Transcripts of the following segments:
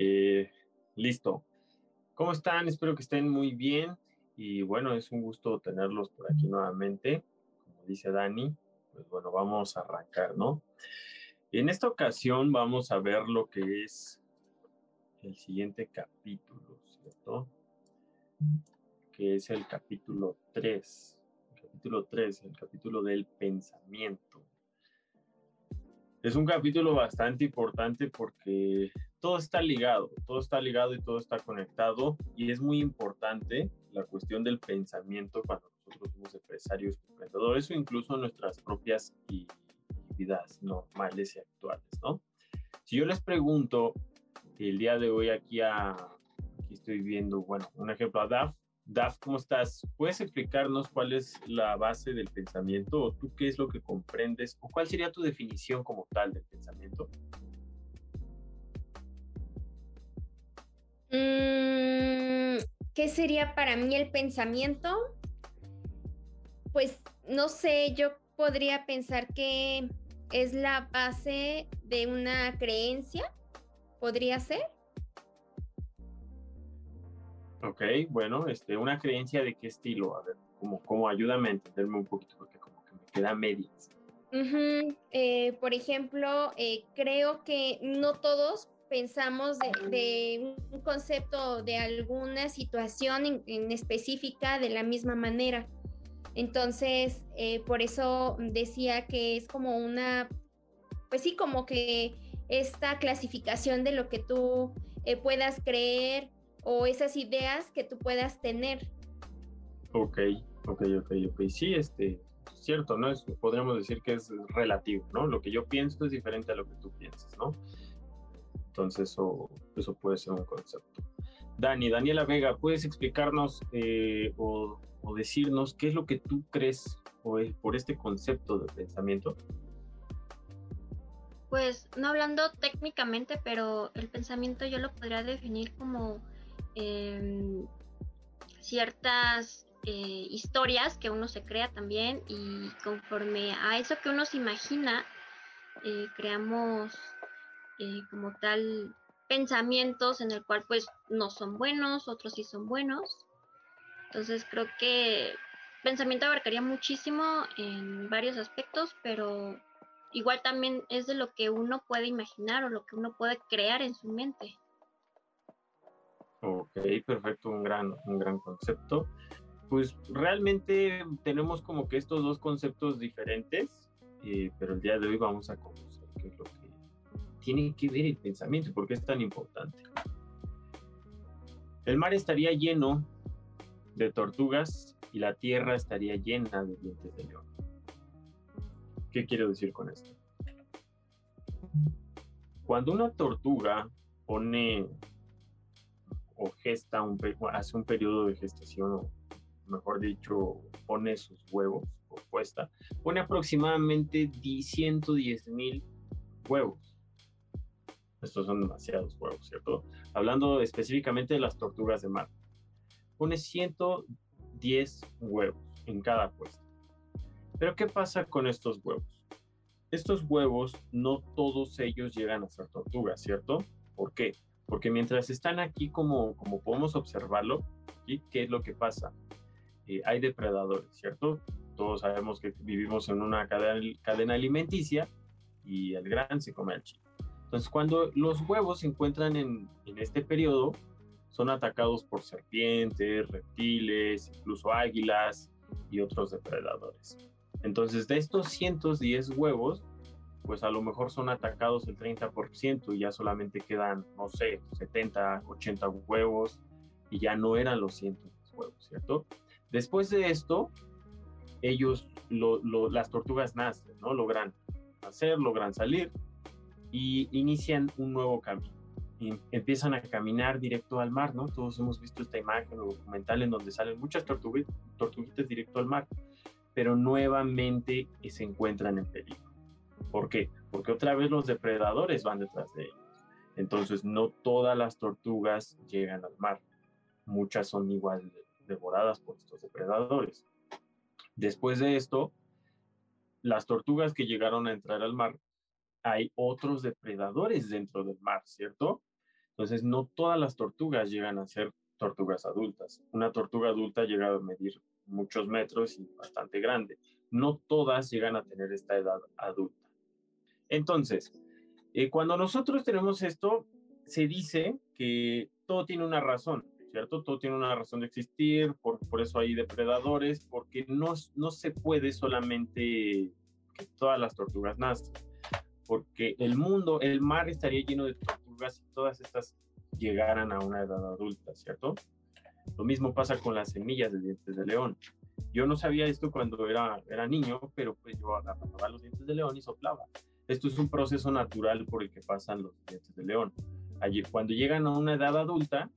Eh, listo. ¿Cómo están? Espero que estén muy bien. Y bueno, es un gusto tenerlos por aquí nuevamente. Como dice Dani, pues bueno, vamos a arrancar, ¿no? En esta ocasión vamos a ver lo que es el siguiente capítulo, ¿cierto? Que es el capítulo 3. El capítulo 3, el capítulo del pensamiento. Es un capítulo bastante importante porque todo está ligado, todo está ligado y todo está conectado y es muy importante la cuestión del pensamiento cuando nosotros somos empresarios, emprendedores o incluso nuestras propias vidas normales y actuales, ¿no? Si yo les pregunto el día de hoy aquí aquí estoy viendo, bueno, un ejemplo a Daf, Daf, ¿cómo estás? ¿Puedes explicarnos cuál es la base del pensamiento o tú qué es lo que comprendes o cuál sería tu definición como tal del pensamiento? Mm, ¿Qué sería para mí el pensamiento? Pues no sé, yo podría pensar que es la base de una creencia, podría ser. Ok, bueno, este, una creencia de qué estilo, a ver, como, como ayúdame a entenderme un poquito, porque como que me queda medias. Eh, por ejemplo, eh, creo que no todos pensamos de, un concepto de alguna situación en, específica de la misma manera. Entonces, eh, por eso decía que es como una, pues sí, como que esta clasificación de lo que tú puedas creer o esas ideas que tú puedas tener. Ok, ok, ok, ok. Sí, este, cierto, ¿no? Podríamos decir que es relativo, ¿no? Lo que yo pienso es diferente a lo que tú piensas, ¿no? Entonces eso, puede ser un concepto. Dani, Daniela Vega, ¿puedes explicarnos eh, o, o, decirnos qué es lo que tú crees por este concepto de pensamiento? Pues no hablando técnicamente, pero el pensamiento yo lo podría definir como Em, ciertas eh, historias que uno se crea también y conforme a eso que uno se imagina, eh, creamos eh, como tal pensamientos en el cual pues no son buenos, otros sí son buenos. Entonces creo que pensamiento abarcaría muchísimo en varios aspectos, pero igual también es de lo que uno puede imaginar o lo que uno puede crear en su mente. Ok, perfecto, un gran, un gran concepto. Pues realmente tenemos como que estos dos conceptos diferentes, eh, pero el día de hoy vamos a conocer qué es lo que tiene que ver el pensamiento y por qué es tan importante. El mar estaría lleno de tortugas y la tierra estaría llena de dientes de león. ¿Qué quiero decir con esto? Cuando una tortuga pone o gesta, un, hace un periodo de gestación, o mejor dicho, pone sus huevos o puesta, pone aproximadamente 110 mil huevos. Estos son demasiados huevos, ¿cierto? Hablando específicamente de las tortugas de mar. Pone 110 huevos en cada puesta. Pero ¿qué pasa con estos huevos? Estos huevos no todos ellos llegan a ser tortugas, ¿cierto? ¿Por qué? Porque mientras están aquí, como, como podemos observarlo, ¿y ¿qué es lo que pasa? Eh, hay depredadores, ¿cierto? Todos sabemos que vivimos en una cadena, cadena alimenticia y el gran se come al chico. Entonces, cuando los huevos se encuentran en, en este periodo, son atacados por serpientes, reptiles, incluso águilas y otros depredadores. Entonces, de estos 110 huevos, pues a lo mejor son atacados el 30% y ya solamente quedan, no sé, 70, 80 huevos y ya no eran los 100 huevos, ¿cierto? Después de esto, ellos, las tortugas nacen, ¿no? Logran hacer, logran salir y inician un nuevo camino. Y empiezan a caminar directo al mar, ¿no? Todos hemos visto esta imagen o documental en donde salen muchas tortuguitas directo al mar, pero nuevamente se encuentran en peligro. ¿Por qué? Porque otra vez los depredadores van detrás de ellos. Entonces, no todas las tortugas llegan al mar. Muchas son igual devoradas por estos depredadores. Después de esto, las tortugas que llegaron a entrar al mar, hay otros depredadores dentro del mar, ¿cierto? Entonces, no todas las tortugas llegan a ser tortugas adultas. Una tortuga adulta llega a medir muchos metros y bastante grande. No todas llegan a tener esta edad adulta. Entonces, eh, cuando nosotros tenemos esto, se dice que todo tiene una razón, ¿cierto? Todo tiene una razón de existir, por, por eso hay depredadores, porque no, no se puede solamente que todas las tortugas nazcan, porque el mundo, el mar estaría lleno de tortugas si todas estas llegaran a una edad adulta, ¿cierto? Lo mismo pasa con las semillas de dientes de león. Yo no sabía esto cuando era, niño, pero pues yo agarraba los dientes de león y soplaba. Esto es un proceso natural por el que pasan los dientes de león. Allí, cuando llegan a una edad adulta,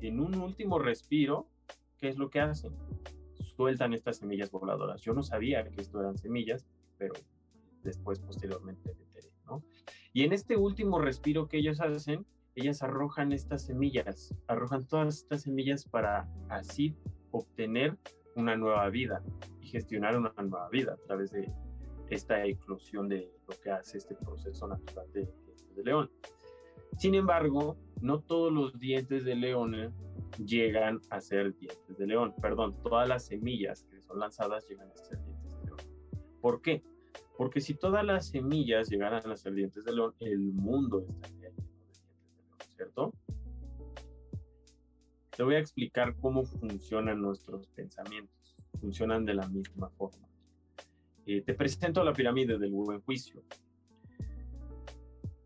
en un último respiro, ¿qué es lo que hacen? Sueltan estas semillas voladoras. Yo no sabía que esto eran semillas, pero después, posteriormente, me enteré, ¿no? Y en este último respiro que ellos hacen, ellas arrojan estas semillas, arrojan todas estas semillas para así obtener una nueva vida y gestionar una nueva vida a través de esta eclosión de lo que hace este proceso natural de, de león. Sin embargo, no todos los dientes de león llegan a ser dientes de león. Perdón, todas las semillas que son lanzadas llegan a ser dientes de león. ¿Por qué? Porque si todas las semillas llegaran a ser dientes de león, el mundo estaría lleno de dientes de león, ¿cierto? Te voy a explicar cómo funcionan nuestros pensamientos. Funcionan de la misma forma. Eh, te presento la pirámide del buen juicio.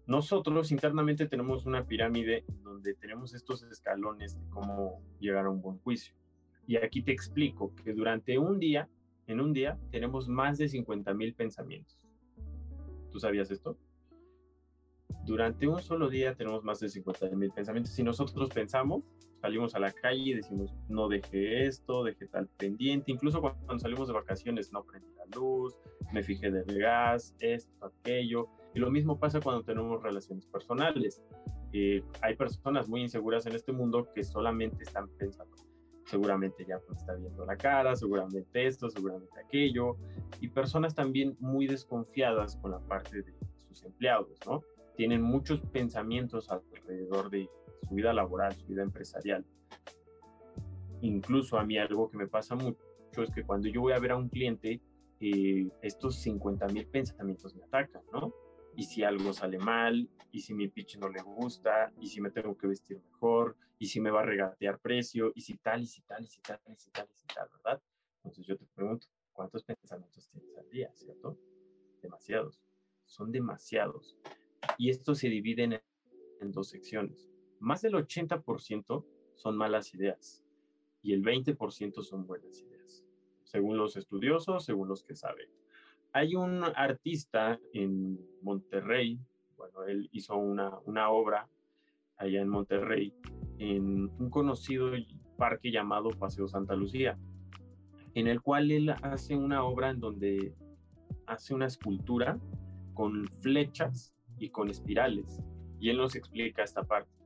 Nosotros internamente tenemos una pirámide donde tenemos estos escalones de cómo llegar a un buen juicio. Y aquí te explico que durante un día, en un día, tenemos más de 50 mil pensamientos. ¿Tú sabías esto? Durante un solo día tenemos más de 50 mil pensamientos. Si nosotros pensamos, salimos a la calle y decimos, no dejé esto, dejé tal pendiente. Incluso cuando salimos de vacaciones, no prendí la luz, me fijé del gas, esto, aquello. Y lo mismo pasa cuando tenemos relaciones personales. Eh, hay personas muy inseguras en este mundo que solamente están pensando, seguramente ya me está viendo la cara, seguramente esto, seguramente aquello. Y personas también muy desconfiadas con la parte de sus empleados, ¿no? Tienen muchos pensamientos alrededor de su vida laboral, su vida empresarial. Incluso a mí algo que me pasa mucho es que cuando yo voy a ver a un cliente, eh, estos 50 mil pensamientos me atacan, ¿no? Y si algo sale mal, y si mi pitch no le gusta, y si me tengo que vestir mejor, y si me va a regatear precio, y si tal, y si tal, y si tal, y si tal, y si tal, ¿verdad? Entonces yo te pregunto, ¿cuántos pensamientos tienes al día, cierto? Demasiados. Son demasiados. Y esto se divide en, en dos secciones más del 80% son malas ideas y el 20% son buenas ideas, según los estudiosos, según los que saben. Hay un artista en Monterrey, bueno, él hizo una, una obra allá en Monterrey, en un conocido parque llamado Paseo Santa Lucía, en el cual él hace una obra en donde hace una escultura con flechas y con espirales. Y él nos explica esta parte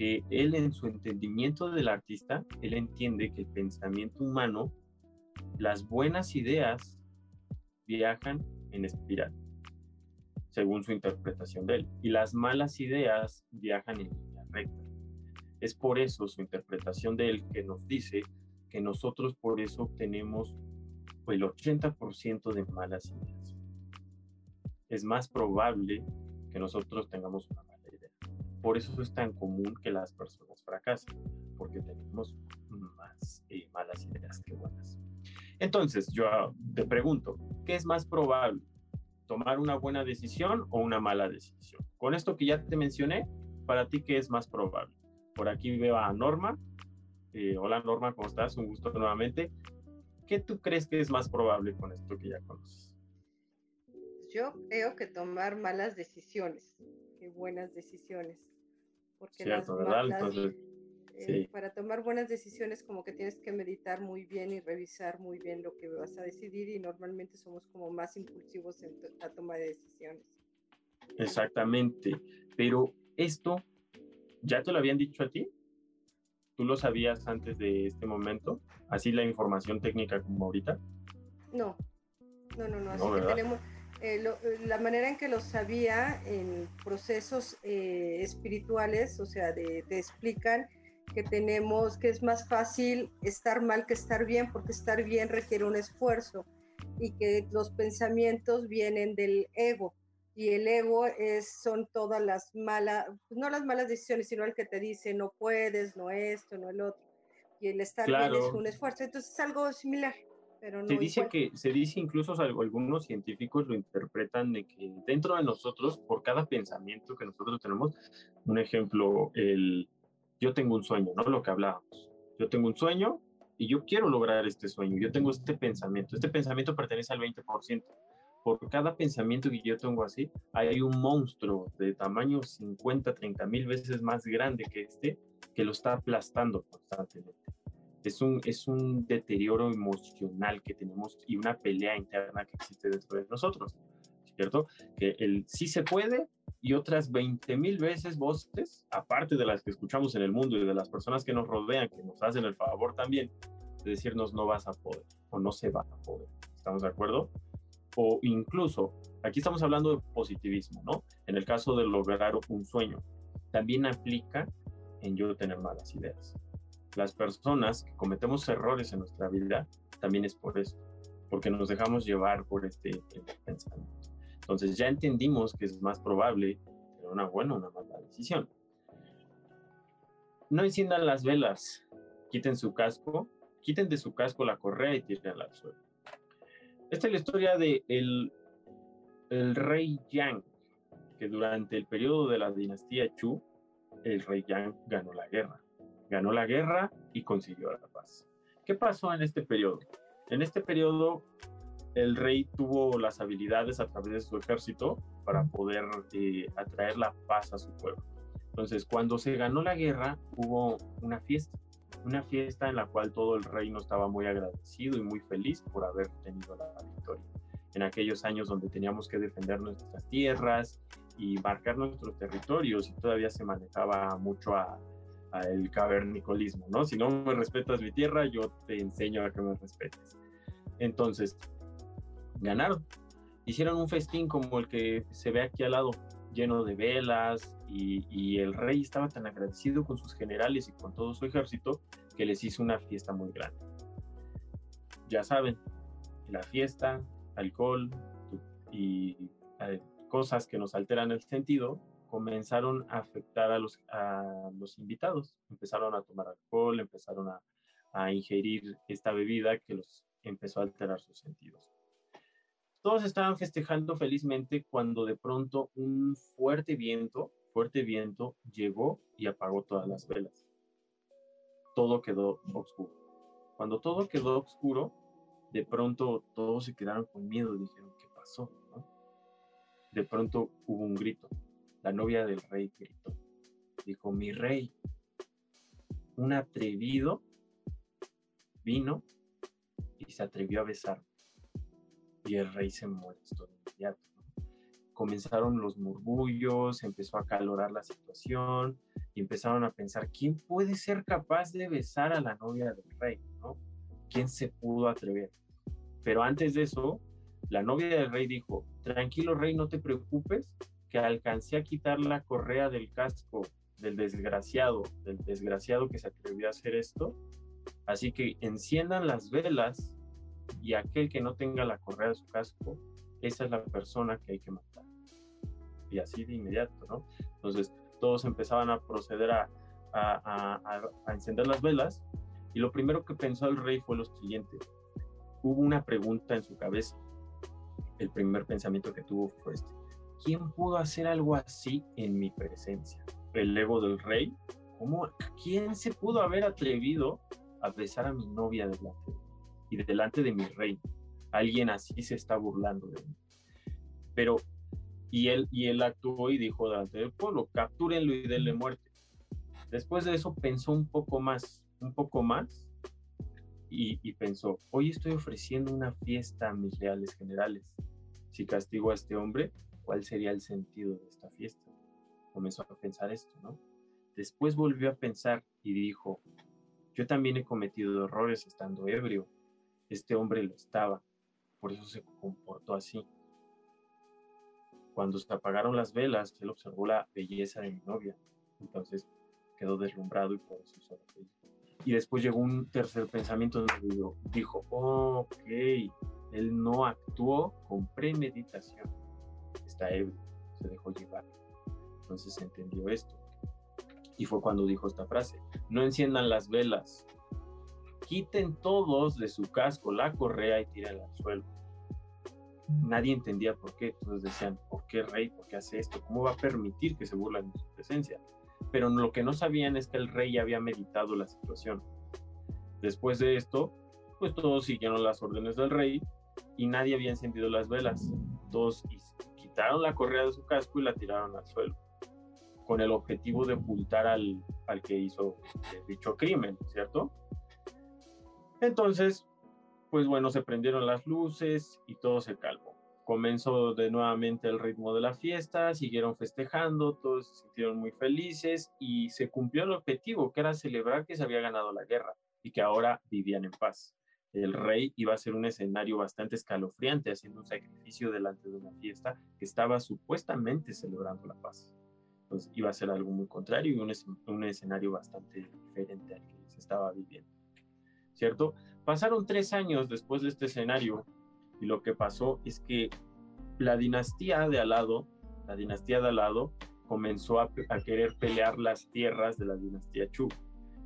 que él en su entendimiento del artista, él entiende que el pensamiento humano, las buenas ideas viajan en espiral, según su interpretación de él, y las malas ideas viajan en línea recta. Es por eso su interpretación de él que nos dice que nosotros por eso tenemos el 80% de malas ideas. Es más probable que nosotros tengamos una por eso es tan común que las personas fracasen, porque tenemos más eh, malas ideas que buenas. Entonces, yo te pregunto, ¿qué es más probable? ¿Tomar una buena decisión o una mala decisión? Con esto que ya te mencioné, para ti, ¿qué es más probable? Por aquí veo a Norma. Eh, hola Norma, ¿cómo estás? Un gusto nuevamente. ¿Qué tú crees que es más probable con esto que ya conoces? Yo creo que tomar malas decisiones que buenas decisiones. Porque Cierto, ¿verdad? Eh, para tomar buenas decisiones como que tienes que meditar muy bien y revisar muy bien lo que vas a decidir y normalmente somos como más impulsivos en la toma de decisiones. Exactamente, pero esto, ¿ya te lo habían dicho a ti? ¿Tú lo sabías antes de este momento? ¿Así la información técnica como ahorita? No, no, no, no. Así que tenemos, eh, la manera en que lo sabía en procesos eh, espirituales, o sea, te explican que tenemos, que es más fácil estar mal que estar bien, porque estar bien requiere un esfuerzo y que los pensamientos vienen del ego y el ego es, son todas las malas, no las malas decisiones, sino el que te dice no puedes, no esto, no el otro. Y el estar bien es un esfuerzo. Entonces es algo similar. Pero no se dice que se dice incluso algunos científicos lo interpretan de que dentro de nosotros por cada pensamiento que nosotros tenemos un ejemplo el yo tengo un sueño no lo que hablábamos yo tengo un sueño y yo quiero lograr este sueño yo tengo este pensamiento este pensamiento pertenece al 20% por cada pensamiento que yo tengo así, hay un monstruo de tamaño 50, 30 mil veces más grande que este que lo está aplastando constantemente. Es un, es un deterioro emocional que tenemos y una pelea interna que existe dentro de nosotros, ¿cierto? Que el sí se puede y otras 20 mil veces voces, aparte de las que escuchamos en el mundo y de las personas que nos rodean, que nos hacen el favor también de decirnos no vas a poder o no se va a poder. ¿Estamos de acuerdo? O incluso, aquí estamos hablando de positivismo, ¿no? En el caso de lograr un sueño, también aplica en yo tener malas ideas. Las personas que cometemos errores en nuestra vida, también es por eso, porque nos dejamos llevar por este, pensamiento. Entonces ya entendimos que es más probable tener una buena o una mala decisión. No enciendan las velas, quiten su casco, quiten de su casco la correa y tírenla al suelo. Esta es la historia de el, el rey Yang, que durante el periodo de la dinastía Chu, el rey Yang ganó la guerra. Ganó la guerra y consiguió la paz. ¿Qué pasó en este periodo? En este periodo, el rey tuvo las habilidades a través de su ejército para poder eh, atraer la paz a su pueblo. Entonces, cuando se ganó la guerra, hubo una fiesta una fiesta en la cual todo el reino estaba muy agradecido y muy feliz por haber tenido la victoria. En aquellos años donde teníamos que defender nuestras tierras y marcar nuestros territorios y todavía se manejaba mucho a, el cavernicolismo, ¿no? Si no me respetas mi tierra, yo te enseño a que me respetes. Entonces, ganaron. Hicieron un festín como el que se ve aquí al lado, lleno de velas, y, el rey estaba tan agradecido con sus generales y con todo su ejército que les hizo una fiesta muy grande. Ya saben, la fiesta, alcohol y eh, cosas que nos alteran el sentido comenzaron a afectar a los, invitados. Empezaron a tomar alcohol, empezaron a, a ingerir esta bebida que los empezó a alterar sus sentidos. Todos estaban festejando felizmente cuando de pronto un fuerte viento fuerte viento llegó y apagó todas las velas. Todo quedó oscuro. Cuando todo quedó oscuro, de pronto todos se quedaron con miedo dijeron, ¿qué pasó? De pronto hubo un grito. La novia del rey gritó. Dijo, mi rey, un atrevido vino y se atrevió a besar. Y el rey se molestó de inmediato comenzaron los murmullos, empezó a calorar la situación y empezaron a pensar, ¿quién puede ser capaz de besar a la novia del rey? ¿no? ¿Quién se pudo atrever? Pero antes de eso, la novia del rey dijo, tranquilo rey, no te preocupes, que alcancé a quitar la correa del casco del desgraciado, del desgraciado que se atrevió a hacer esto. Así que enciendan las velas y aquel que no tenga la correa de su casco, esa es la persona que hay que matar y así de inmediato, ¿no? Entonces todos empezaban a proceder a, encender las velas y lo primero que pensó el rey fue lo siguiente. Hubo una pregunta en su cabeza. El primer pensamiento que tuvo fue este. ¿Quién pudo hacer algo así en mi presencia? ¿El ego del rey? ¿Cómo, ¿Quién se pudo haber atrevido a besar a mi novia delante y delante de mi rey? Alguien así se está burlando de mí. Pero y él, y él actuó y dijo delante del pueblo, captúrenlo y denle muerte. Después de eso pensó un poco más, un poco más, y, y, pensó, hoy estoy ofreciendo una fiesta a mis reales generales. Si castigo a este hombre, ¿cuál sería el sentido de esta fiesta? Comenzó a pensar esto, ¿no? Después volvió a pensar y dijo, yo también he cometido errores estando ebrio. Este hombre lo estaba, por eso se comportó así Cuando se apagaron las velas, él observó la belleza de mi novia. Entonces quedó deslumbrado y por eso Y después llegó un tercer pensamiento donde dijo, ok, él no actuó con premeditación. Está ebrio, se dejó llevar. Entonces entendió esto. Y fue cuando dijo esta frase, no enciendan las velas, quiten todos de su casco la correa y tírenla al suelo. Nadie entendía por qué, entonces decían, ¿por qué rey? ¿Por qué hace esto? ¿Cómo va a permitir que se burlen de su presencia? Pero lo que no sabían es que el rey ya había meditado la situación. Después de esto, pues todos siguieron las órdenes del rey y nadie había encendido las velas. Todos quitaron la correa de su casco y la tiraron al suelo, con el objetivo de ocultar al, al que hizo dicho crimen, ¿cierto? Entonces, pues bueno, se prendieron las luces y todo se calmó. Comenzó de nuevamente el ritmo de la fiesta, siguieron festejando, todos se sintieron muy felices y se cumplió el objetivo, que era celebrar que se había ganado la guerra y que ahora vivían en paz. El rey iba a ser un escenario bastante escalofriante, haciendo un sacrificio delante de una fiesta que estaba supuestamente celebrando la paz. Entonces iba a ser algo muy contrario y un, un escenario bastante diferente al que se estaba viviendo. ¿Cierto? Pasaron tres años después de este escenario y lo que pasó es que la dinastía de Alado, la dinastía de Alado, comenzó a, querer pelear las tierras de la dinastía Chu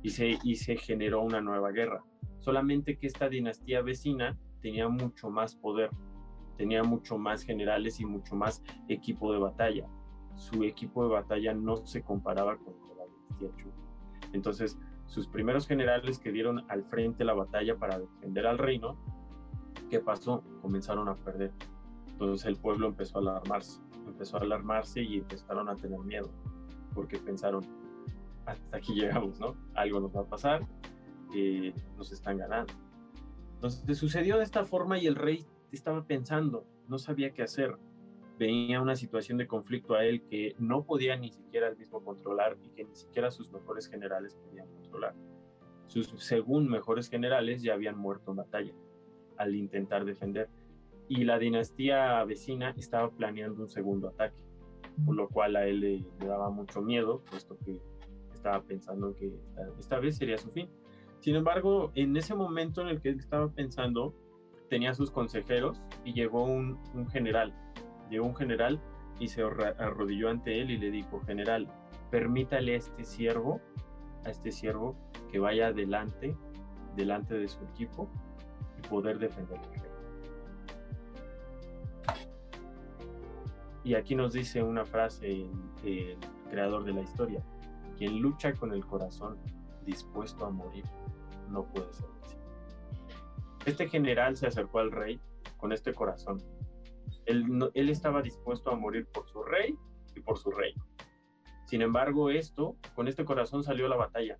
y se, y se generó una nueva guerra. Solamente que esta dinastía vecina tenía mucho más poder, tenía mucho más generales y mucho más equipo de batalla. Su equipo de batalla no se comparaba con la dinastía Chu. Entonces, sus primeros generales que dieron al frente la batalla para defender al reino, ¿qué pasó? Comenzaron a perder. Entonces el pueblo empezó a alarmarse, empezó a alarmarse y empezaron a tener miedo, porque pensaron, hasta aquí llegamos, ¿no? Algo nos va a pasar, eh, nos están ganando. Entonces sucedió de esta forma y el rey estaba pensando, no sabía qué hacer venía una situación de conflicto a él que no podía ni siquiera él mismo controlar y que ni siquiera sus mejores generales podían Sus según mejores generales ya habían muerto en batalla al intentar defender. Y la dinastía vecina estaba planeando un segundo ataque, por lo cual a él le, daba mucho miedo, puesto que estaba pensando que esta, vez sería su fin. Sin embargo, en ese momento en el que estaba pensando, tenía sus consejeros y llegó un, un general. Llegó un general y se arrodilló ante él y le dijo, general, permítale a este siervo, a este siervo que vaya adelante, delante de su equipo y poder defender al rey. Y aquí nos dice una frase el creador de la historia, quien lucha con el corazón dispuesto a morir, no puede ser. Este general se acercó al rey con este corazón él, estaba dispuesto a morir por su rey y por su reino. Sin embargo, esto, con este corazón salió la batalla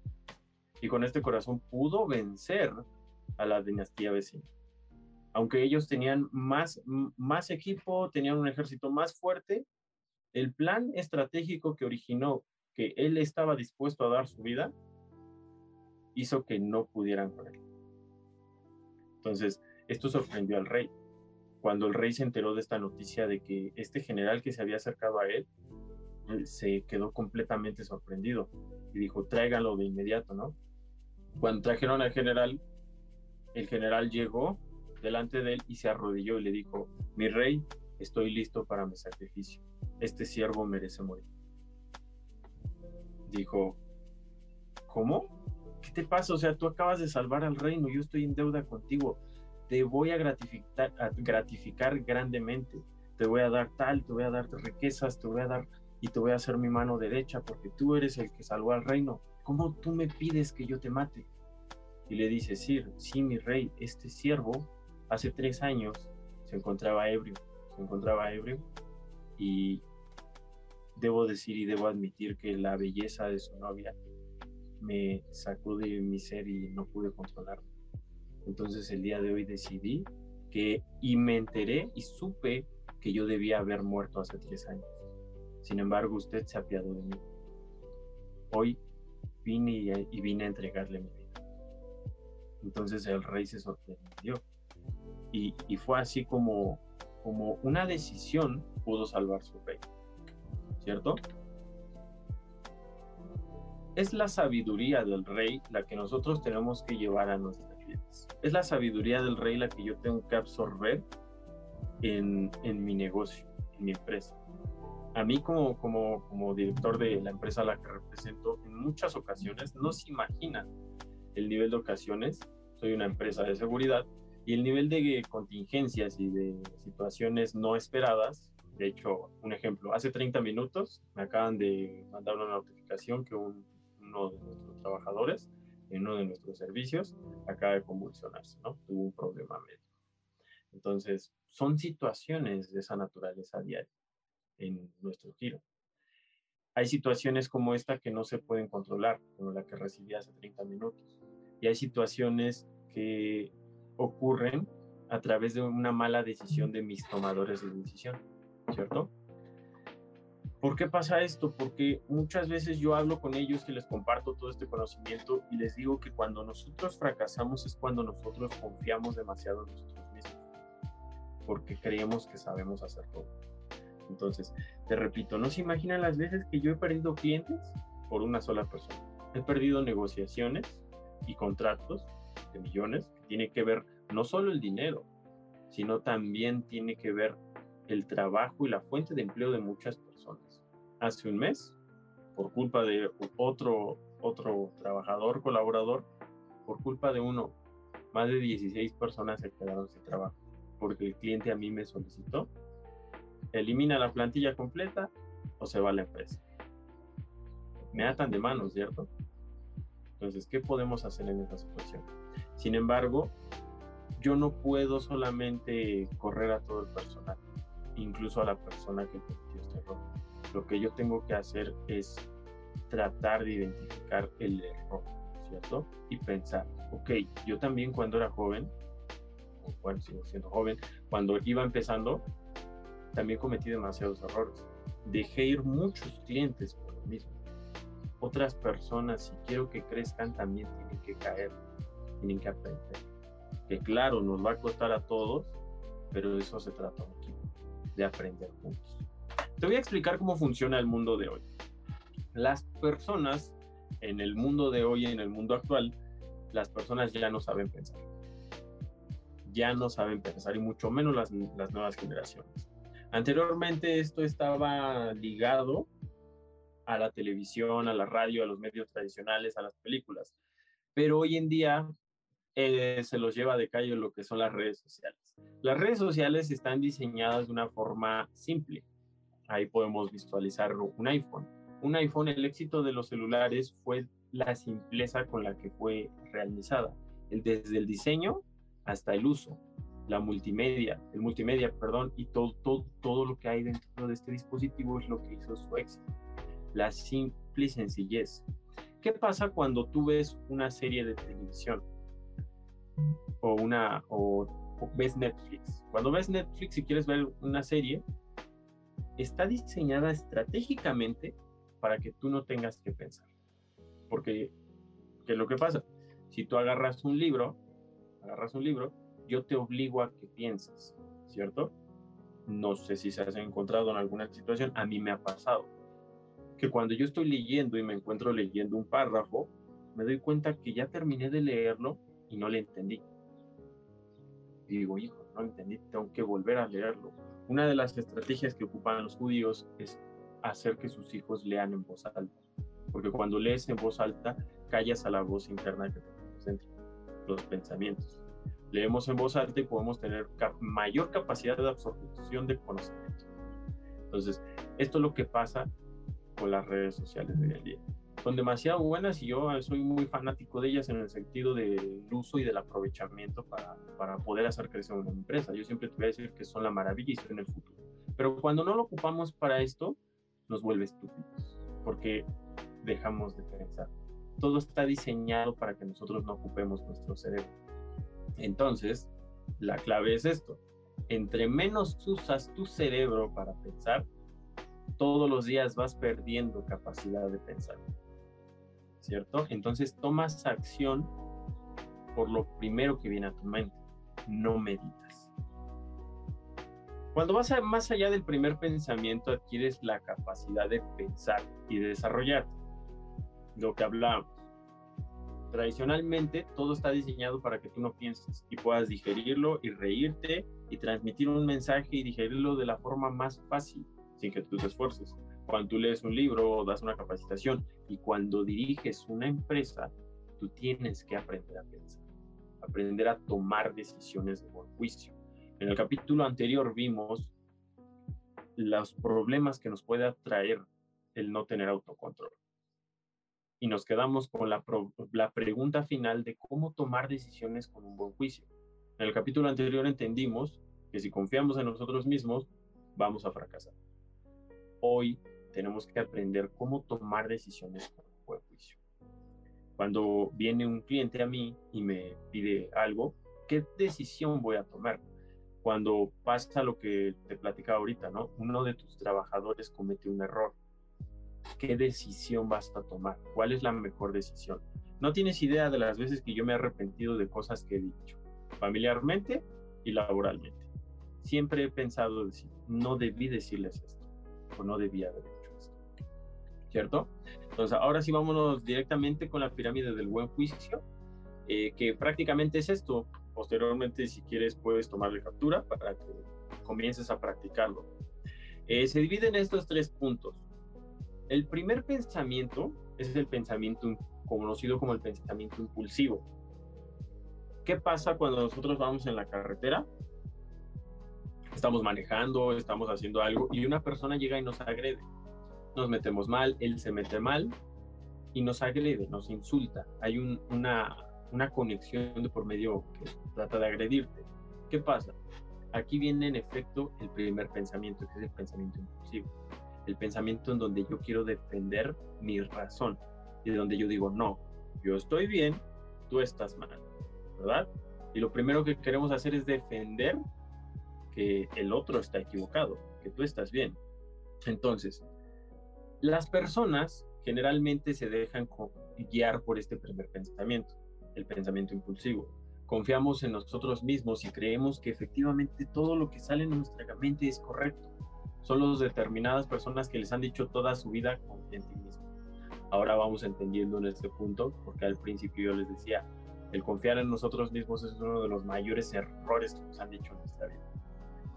y con este corazón pudo vencer a la dinastía vecina. Aunque ellos tenían más, más equipo, tenían un ejército más fuerte, el plan estratégico que originó que él estaba dispuesto a dar su vida hizo que no pudieran con él. Entonces, esto sorprendió al rey cuando el rey se enteró de esta noticia de que este general que se había acercado a él, se quedó completamente sorprendido y dijo, tráiganlo de inmediato, ¿no? Cuando trajeron al general, el general llegó delante de él y se arrodilló y le dijo, mi rey, estoy listo para mi sacrificio. Este siervo merece morir. Dijo, ¿cómo? ¿Qué te pasa? O sea, tú acabas de salvar al reino, yo estoy en deuda contigo te voy a gratificar, gratificar grandemente, te voy a dar tal, te voy a dar riquezas, te voy a dar y te voy a hacer mi mano derecha porque tú eres el que salvó al reino. ¿Cómo tú me pides que yo te mate? Y le dice, Sir, sí, mi rey, este siervo hace tres años se encontraba ebrio, se encontraba ebrio y debo decir y debo admitir que la belleza de su novia me sacó de mi ser y no pude controlarme. Entonces el día de hoy decidí que y me enteré y supe que yo debía haber muerto hace tres años. Sin embargo, usted se apiadó de mí. Hoy vine y, vine a entregarle mi vida. Entonces el rey se sorprendió. Y, y fue así como, como una decisión pudo salvar su rey. ¿Cierto? Es la sabiduría del rey la que nosotros tenemos que llevar a nuestras vidas. Es la sabiduría del rey la que yo tengo que absorber en, en mi negocio, en mi empresa. A mí como, como, como director de la empresa a la que represento, en muchas ocasiones no se imaginan el nivel de ocasiones. Soy una empresa de seguridad y el nivel de contingencias y de situaciones no esperadas, de hecho, un ejemplo, hace 30 minutos me acaban de mandar una notificación que uno de nuestros trabajadores en uno de nuestros servicios acaba de convulsionarse, ¿no? Tuvo un problema médico. Entonces, son situaciones de esa naturaleza diaria en nuestro giro. Hay situaciones como esta que no se pueden controlar, como la que recibí hace 30 minutos. Y hay situaciones que ocurren a través de una mala decisión de mis tomadores de decisión, ¿cierto? ¿Por qué pasa esto? Porque muchas veces yo hablo con ellos y les comparto todo este conocimiento y les digo que cuando nosotros fracasamos es cuando nosotros confiamos demasiado en nosotros mismos, porque creemos que sabemos hacer todo. Entonces, te repito, no se imaginan las veces que yo he perdido clientes por una sola persona. He perdido negociaciones y contratos de millones tiene que ver no solo el dinero, sino también tiene que ver el trabajo y la fuente de empleo de muchas personas. Hace un mes, por culpa de otro, otro trabajador, colaborador, por culpa de uno, más de 16 personas se quedaron sin trabajo, porque el cliente a mí me solicitó, elimina la plantilla completa o se va la empresa. Me atan de manos, ¿cierto? Entonces, ¿qué podemos hacer en esta situación? Sin embargo, yo no puedo solamente correr a todo el personal, incluso a la persona que cometió este error. Lo que yo tengo que hacer es tratar de identificar el error, ¿cierto? Y pensar, ok, yo también cuando era joven, bueno, sigo siendo joven, cuando iba empezando, también cometí demasiados errores. Dejé ir muchos clientes por lo mismo. Otras personas, si quiero que crezcan, también tienen que caer tienen que aprender. Que claro, nos va a costar a todos, pero de eso se trata un equipo, de aprender juntos. Te voy a explicar cómo funciona el mundo de hoy. Las personas en el mundo de hoy, en el mundo actual, las personas ya no saben pensar. Ya no saben pensar y mucho menos las, las nuevas generaciones. Anteriormente esto estaba ligado a la televisión, a la radio, a los medios tradicionales, a las películas. Pero hoy en día eh, se los lleva de calle lo que son las redes sociales. Las redes sociales están diseñadas de una forma simple. Ahí podemos visualizar un iPhone. Un iPhone, el éxito de los celulares fue la simpleza con la que fue realizada, desde el diseño hasta el uso, la multimedia, el multimedia, perdón, y todo, todo, todo lo que hay dentro de este dispositivo es lo que hizo su éxito. La simple sencillez. ¿Qué pasa cuando tú ves una serie de televisión? o una o, ves Netflix. Cuando ves Netflix y quieres ver una serie, está diseñada estratégicamente para que tú no tengas que pensar. Porque, ¿qué es lo que pasa? Si tú agarras un libro, agarras un libro, yo te obligo a que pienses, ¿cierto? No sé si se has encontrado en alguna situación, a mí me ha pasado que cuando yo estoy leyendo y me encuentro leyendo un párrafo, me doy cuenta que ya terminé de leerlo y no le entendí. Y digo, hijo, no entendí, tengo que volver a leerlo. Una de las estrategias que ocupan los judíos es hacer que sus hijos lean en voz alta. Porque cuando lees en voz alta, callas a la voz interna que tenemos dentro, los pensamientos. Leemos en voz alta y podemos tener mayor capacidad de absorción de conocimiento. Entonces, esto es lo que pasa con las redes sociales de hoy en día son demasiado buenas y yo soy muy fanático de ellas en el sentido del uso y del aprovechamiento para, para poder hacer crecer una empresa. Yo siempre te voy a decir que son la maravilla y son el futuro. Pero cuando no lo ocupamos para esto, nos vuelve estúpidos, porque dejamos de pensar. Todo está diseñado para que nosotros no ocupemos nuestro cerebro. Entonces, la clave es esto. Entre menos usas tu cerebro para pensar, todos los días vas perdiendo capacidad de pensar. ¿cierto? Entonces tomas acción por lo primero que viene a tu mente, no meditas. Cuando vas más allá del primer pensamiento, adquieres la capacidad de pensar y de desarrollar lo que hablamos. Tradicionalmente, todo está diseñado para que tú no pienses y puedas digerirlo y reírte y transmitir un mensaje y digerirlo de la forma más fácil, sin que tú te esfuerces. Cuando tú lees un libro o das una capacitación y cuando diriges una empresa, tú tienes que aprender a pensar, aprender a tomar decisiones de buen juicio en el capítulo anterior vimos los problemas que nos puede atraer el no tener autocontrol. Y nos quedamos con la, la pregunta final de cómo tomar decisiones con un buen juicio. En el capítulo anterior entendimos que si confiamos en nosotros mismos, vamos a fracasar. Hoy tenemos que aprender cómo tomar decisiones con un buen juicio. Cuando viene un cliente a mí y me pide algo, ¿qué decisión voy a tomar? cuando pasa lo que te platicaba ahorita, ¿no? Uno de tus trabajadores comete un error. ¿Qué decisión vas a tomar? ¿Cuál es la mejor decisión? No tienes idea de las veces que yo me he arrepentido de cosas que he dicho, familiarmente y laboralmente. Siempre he pensado decir, no debí decirles esto, o no debía haber hecho esto. ¿Cierto? Entonces, ahora sí vámonos directamente con la pirámide del buen juicio, eh, que prácticamente es esto, Posteriormente, si quieres, puedes tomarle captura para que comiences a practicarlo. Eh, se divide en estos tres puntos. El primer pensamiento es el pensamiento conocido como el pensamiento impulsivo. ¿Qué pasa cuando nosotros vamos en la carretera? Estamos manejando, estamos haciendo algo y una persona llega y nos agrede. Nos metemos mal, él se mete mal y nos agrede, nos insulta. Hay una una conexión de por medio que trata de agredirte. ¿Qué pasa? Aquí viene en efecto el primer pensamiento, que es el pensamiento impulsivo. El pensamiento en donde yo quiero defender mi razón y de donde yo digo, no, yo estoy bien, tú estás mal, ¿verdad? Y lo primero que queremos hacer es defender que el otro está equivocado, que tú estás bien. Entonces, las personas generalmente se dejan guiar por este primer pensamiento el pensamiento impulsivo. Confiamos en nosotros mismos y creemos que efectivamente todo lo que sale en nuestra mente es correcto. Son los determinadas personas que les han dicho toda su vida confía en ti mismo. Ahora vamos entendiendo en este punto, porque al principio yo les decía, el confiar en nosotros mismos es uno de los mayores errores que nos han dicho en nuestra vida,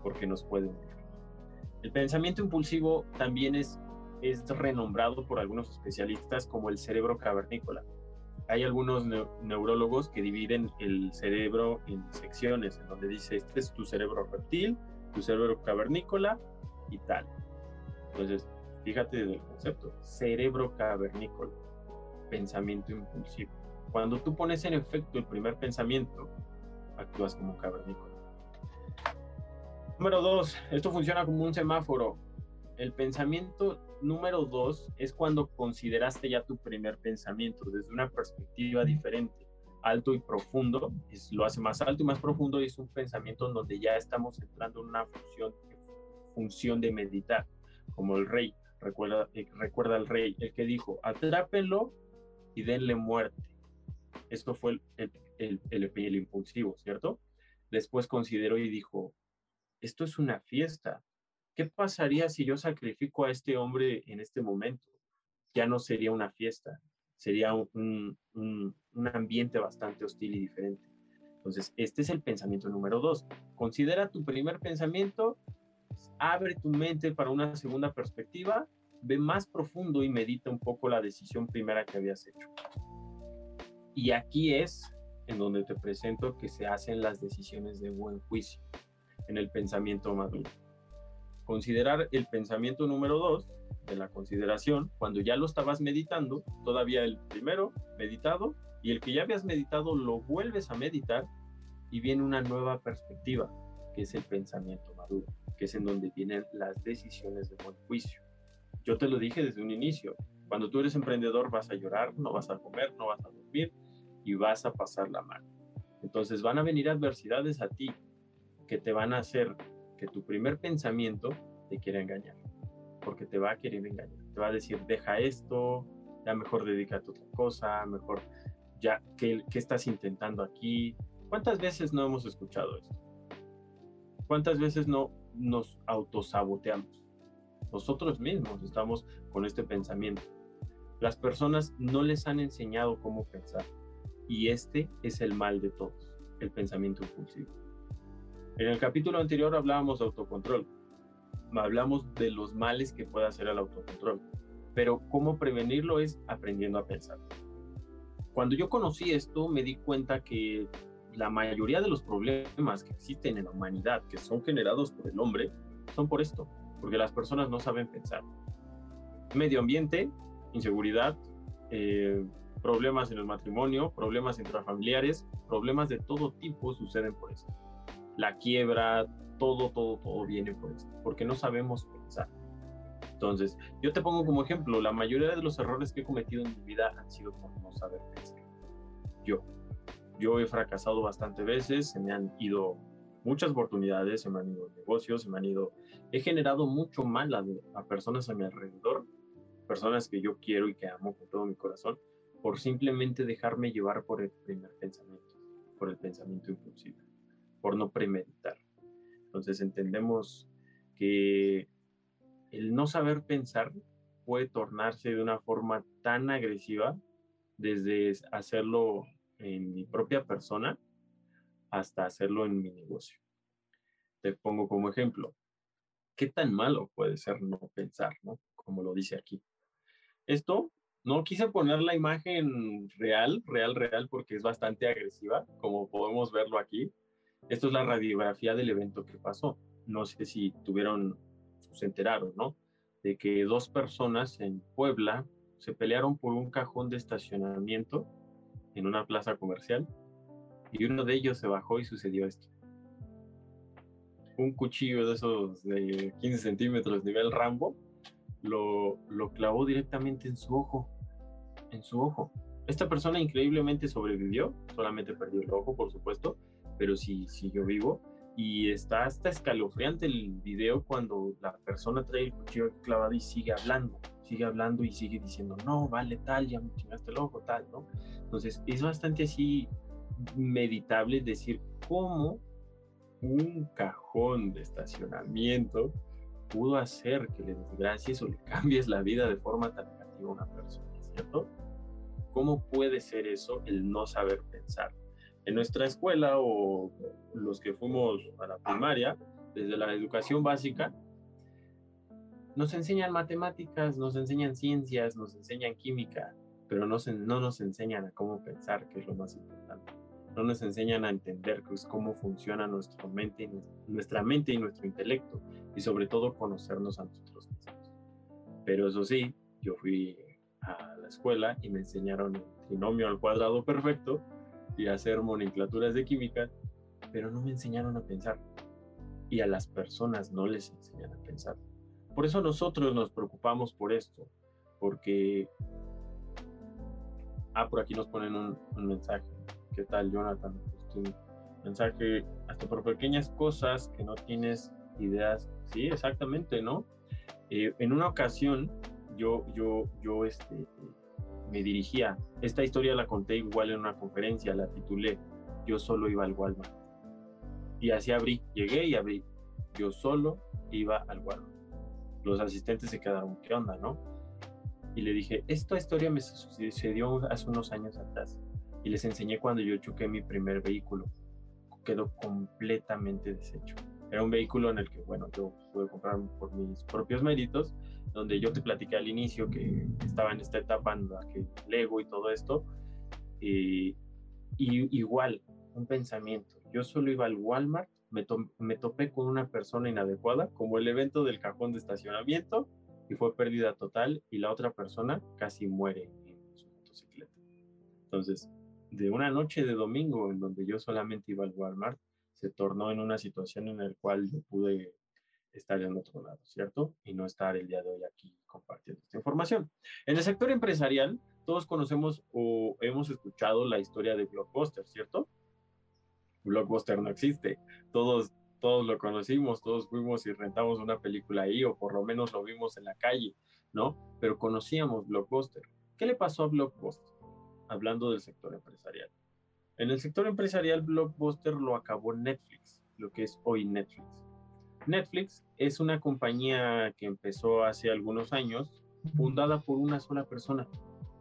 porque nos puede unir. El pensamiento impulsivo también es, es renombrado por algunos especialistas como el cerebro cavernícola hay algunos neurólogos que dividen el cerebro en secciones, en donde dice, este es tu cerebro reptil, tu cerebro cavernícola y tal. Entonces, fíjate del concepto, cerebro cavernícola, pensamiento impulsivo. Cuando tú pones en efecto el primer pensamiento, actúas como cavernícola. Número dos, esto funciona como un semáforo. El pensamiento número dos es cuando consideraste ya tu primer pensamiento desde una perspectiva diferente, alto y profundo, es, lo hace más alto y más profundo y es un pensamiento en donde ya estamos entrando en una función, función de meditar, como el rey, recuerda, eh, recuerda el rey, el que dijo, atrápenlo y denle muerte. Esto fue el, el, el, el impulsivo, ¿cierto? Después consideró y dijo, esto es una fiesta, ¿qué pasaría si yo sacrifico a este hombre en este momento? Ya no sería una fiesta, sería un, ambiente bastante hostil y diferente. Entonces, este es el pensamiento número dos. Considera tu primer pensamiento, abre tu mente para una segunda perspectiva, ve más profundo y medita un poco la decisión primera que habías hecho. Y aquí es en donde te presento que se hacen las decisiones de buen juicio, en el pensamiento maduro considerar el pensamiento número dos de la consideración, cuando ya lo estabas meditando, todavía el primero meditado, y el que ya habías meditado lo vuelves a meditar y viene una nueva perspectiva, que es el pensamiento maduro, que es en donde vienen las decisiones de buen juicio. Yo te lo dije desde un inicio, cuando tú eres emprendedor vas a llorar, no vas a comer, no vas a dormir y vas a pasar la mano. Entonces van a venir adversidades a ti que te van a hacer que tu primer pensamiento te quiere engañar, porque te va a querer engañar, te va a decir, deja esto, ya mejor dedícate a otra cosa, mejor ya, ¿qué, ¿qué estás intentando aquí? ¿Cuántas veces no hemos escuchado esto? ¿Cuántas veces no nos autosaboteamos. Nosotros mismos estamos con este pensamiento. Las personas no les han enseñado cómo pensar y este es el mal de todos, el pensamiento impulsivo. En el capítulo anterior hablábamos de autocontrol, hablamos de los males que puede hacer el autocontrol, pero cómo prevenirlo es aprendiendo a pensar. Cuando yo conocí esto me di cuenta que la mayoría de los problemas que existen en la humanidad, que son generados por el hombre, son por esto, porque las personas no saben pensar. Medio ambiente, inseguridad, eh, problemas en el matrimonio, problemas intrafamiliares, problemas de todo tipo suceden por esto. La quiebra, todo, todo, todo viene por esto, porque no sabemos pensar. Entonces, yo te pongo como ejemplo, la mayoría de los errores que he cometido en mi vida han sido por no saber pensar. Yo, yo he fracasado bastante veces, se me han ido muchas oportunidades, se me han ido negocios, se me han ido... He generado mucho mal a, a personas a mi alrededor, personas que yo quiero y que amo con todo mi corazón, por simplemente dejarme llevar por el primer pensamiento, por el pensamiento impulsivo, por no premeditar. Entonces entendemos que el no saber pensar puede tornarse de una forma tan agresiva desde hacerlo en mi propia persona hasta hacerlo en mi negocio. Te pongo como ejemplo, ¿qué tan malo puede ser no pensar, ¿no? Como lo dice aquí. Esto no quise poner la imagen real, real, real, porque es bastante agresiva, como podemos verlo aquí. Esto es la radiografía del evento que pasó. No sé si tuvieron, se enteraron, ¿no? De que dos personas en Puebla se pelearon por un cajón de estacionamiento en una plaza comercial y uno de ellos se bajó y sucedió esto. Un cuchillo de esos de 15 centímetros nivel Rambo lo, lo clavó directamente en su ojo, en su ojo. Esta persona increíblemente sobrevivió, solamente perdió el ojo, por supuesto, pero sí siguió vivo. Y está hasta escalofriante el video cuando la persona trae el cuchillo clavado y sigue hablando, sigue hablando y sigue diciendo, no, vale tal, ya me chingaste el ojo, tal, ¿no? Entonces es bastante así meditable decir cómo un cajón de estacionamiento pudo hacer que le desgracies o le cambies la vida de forma tan negativa a una persona, ¿cierto? ¿Cómo puede ser eso el no saber pensar? En nuestra escuela o los que fuimos a la primaria, desde la educación básica, nos enseñan matemáticas, nos enseñan ciencias, nos enseñan química, pero no, no nos enseñan a cómo pensar, que es lo más importante. No nos enseñan a entender es cómo funciona nuestra mente, nuestra mente y nuestro intelecto, y sobre todo conocernos a nosotros mismos. Pero eso sí, yo fui a la escuela y me enseñaron el trinomio al cuadrado perfecto y hacer nomenclaturas de química, pero no me enseñaron a pensar. Y a las personas no les enseñan a pensar. Por eso nosotros nos preocupamos por esto, porque Ah, por aquí nos ponen un, mensaje. ¿Qué tal, Jonathan? un mensaje, hasta por pequeñas cosas que no tienes ideas. Sí, exactamente, ¿no? Eh, en una ocasión, yo, yo, yo, este, me dirigía. Esta historia la conté igual en una conferencia, la titulé Yo solo iba al Walmart. Y así abrí, llegué y abrí. Yo solo iba al Walmart. Los asistentes se quedaron, ¿qué onda, no? y le dije, esta historia me sucedió hace unos años atrás y les enseñé cuando yo choqué mi primer vehículo. Quedó completamente deshecho. Era un vehículo en el que, bueno, yo pude comprar por mis propios méritos, donde yo te platiqué al inicio que estaba en esta etapa en la que Lego y todo esto. Y, y igual, un pensamiento. Yo solo iba al Walmart, me, topé con una persona inadecuada, como el evento del cajón de estacionamiento, y fue pérdida total y la otra persona casi muere en su motocicleta. Entonces, de una noche de domingo en donde yo solamente iba al Walmart, se tornó en una situación en la cual yo pude estar en otro lado, ¿cierto? Y no estar el día de hoy aquí compartiendo esta información. En el sector empresarial, todos conocemos o hemos escuchado la historia de Blockbuster, ¿cierto? Blockbuster no existe. Todos todos lo conocimos, todos fuimos y rentamos una película ahí, o por lo menos lo vimos en la calle, ¿no? Pero conocíamos Blockbuster. ¿Qué le pasó a Blockbuster? Hablando del sector empresarial. En el sector empresarial, Blockbuster lo acabó Netflix, lo que es hoy Netflix. Netflix es una compañía que empezó hace algunos años, fundada por una sola persona,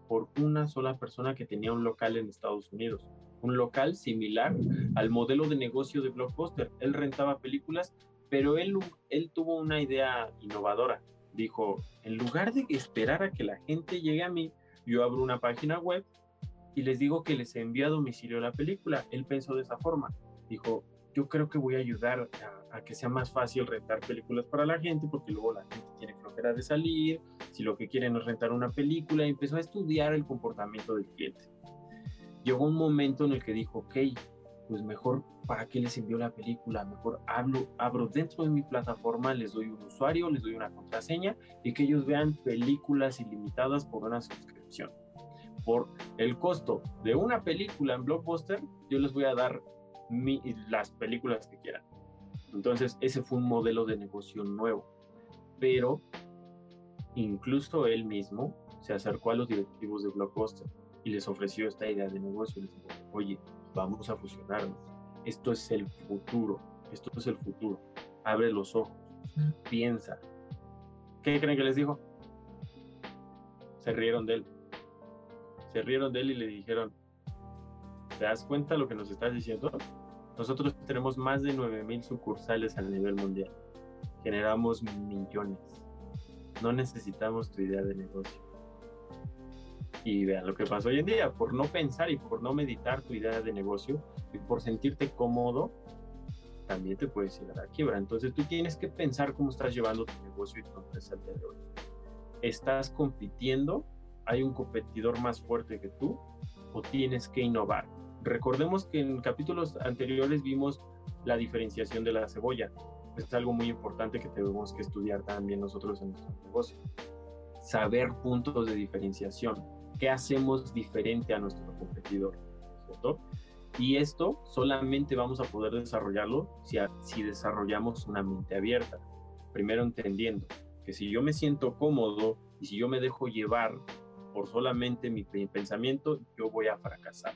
por una sola persona que tenía un local en Estados Unidos, un local similar al modelo de negocio de Blockbuster. Él rentaba películas, pero él, él tuvo una idea innovadora. Dijo, en lugar de esperar a que la gente llegue a mí, yo abro una página web y les digo que les envío a domicilio la película. Él pensó de esa forma. Dijo, yo creo que voy a ayudar a, que sea más fácil rentar películas para la gente, porque luego la gente tiene flojera de salir, si lo que quieren es rentar una película, y empezó a estudiar el comportamiento del cliente. Llegó un momento en el que dijo, ok, pues mejor, ¿para qué les envío la película? Mejor hablo, abro dentro de mi plataforma, les doy un usuario, les doy una contraseña y que ellos vean películas ilimitadas por una suscripción. Por el costo de una película en Blockbuster, yo les voy a dar las películas que quieran. Entonces, ese fue un modelo de negocio nuevo. Pero incluso él mismo se acercó a los directivos de Blockbuster y les ofreció esta idea de negocio. Les dijo, oye, vamos a fusionarnos. Esto es el futuro. Esto es el futuro. Abre los ojos. Piensa. ¿Qué creen que les dijo? Se rieron de él. Se rieron de él y le dijeron, ¿te das cuenta lo que nos estás diciendo? Nosotros tenemos más de 9.000 sucursales a nivel mundial. Generamos millones. No necesitamos tu idea de negocio. Y vean lo que pasa hoy en día, por no pensar y por no meditar tu idea de negocio y por sentirte cómodo, también te puedes ir a quiebra. Entonces tú tienes que pensar cómo estás llevando tu negocio y tu empresa al día de hoy. ¿Estás compitiendo? ¿Hay un competidor más fuerte que tú? ¿O tienes que innovar? Recordemos que en capítulos anteriores vimos la diferenciación de la cebolla. Es algo muy importante que tenemos que estudiar también nosotros en nuestro negocio. Saber puntos de diferenciación. ¿Qué hacemos diferente a nuestro competidor? ¿Cierto? Y esto solamente vamos a poder desarrollarlo si, si desarrollamos una mente abierta. Primero entendiendo que si yo me siento cómodo y si yo me dejo llevar por solamente mi pensamiento, yo voy a fracasar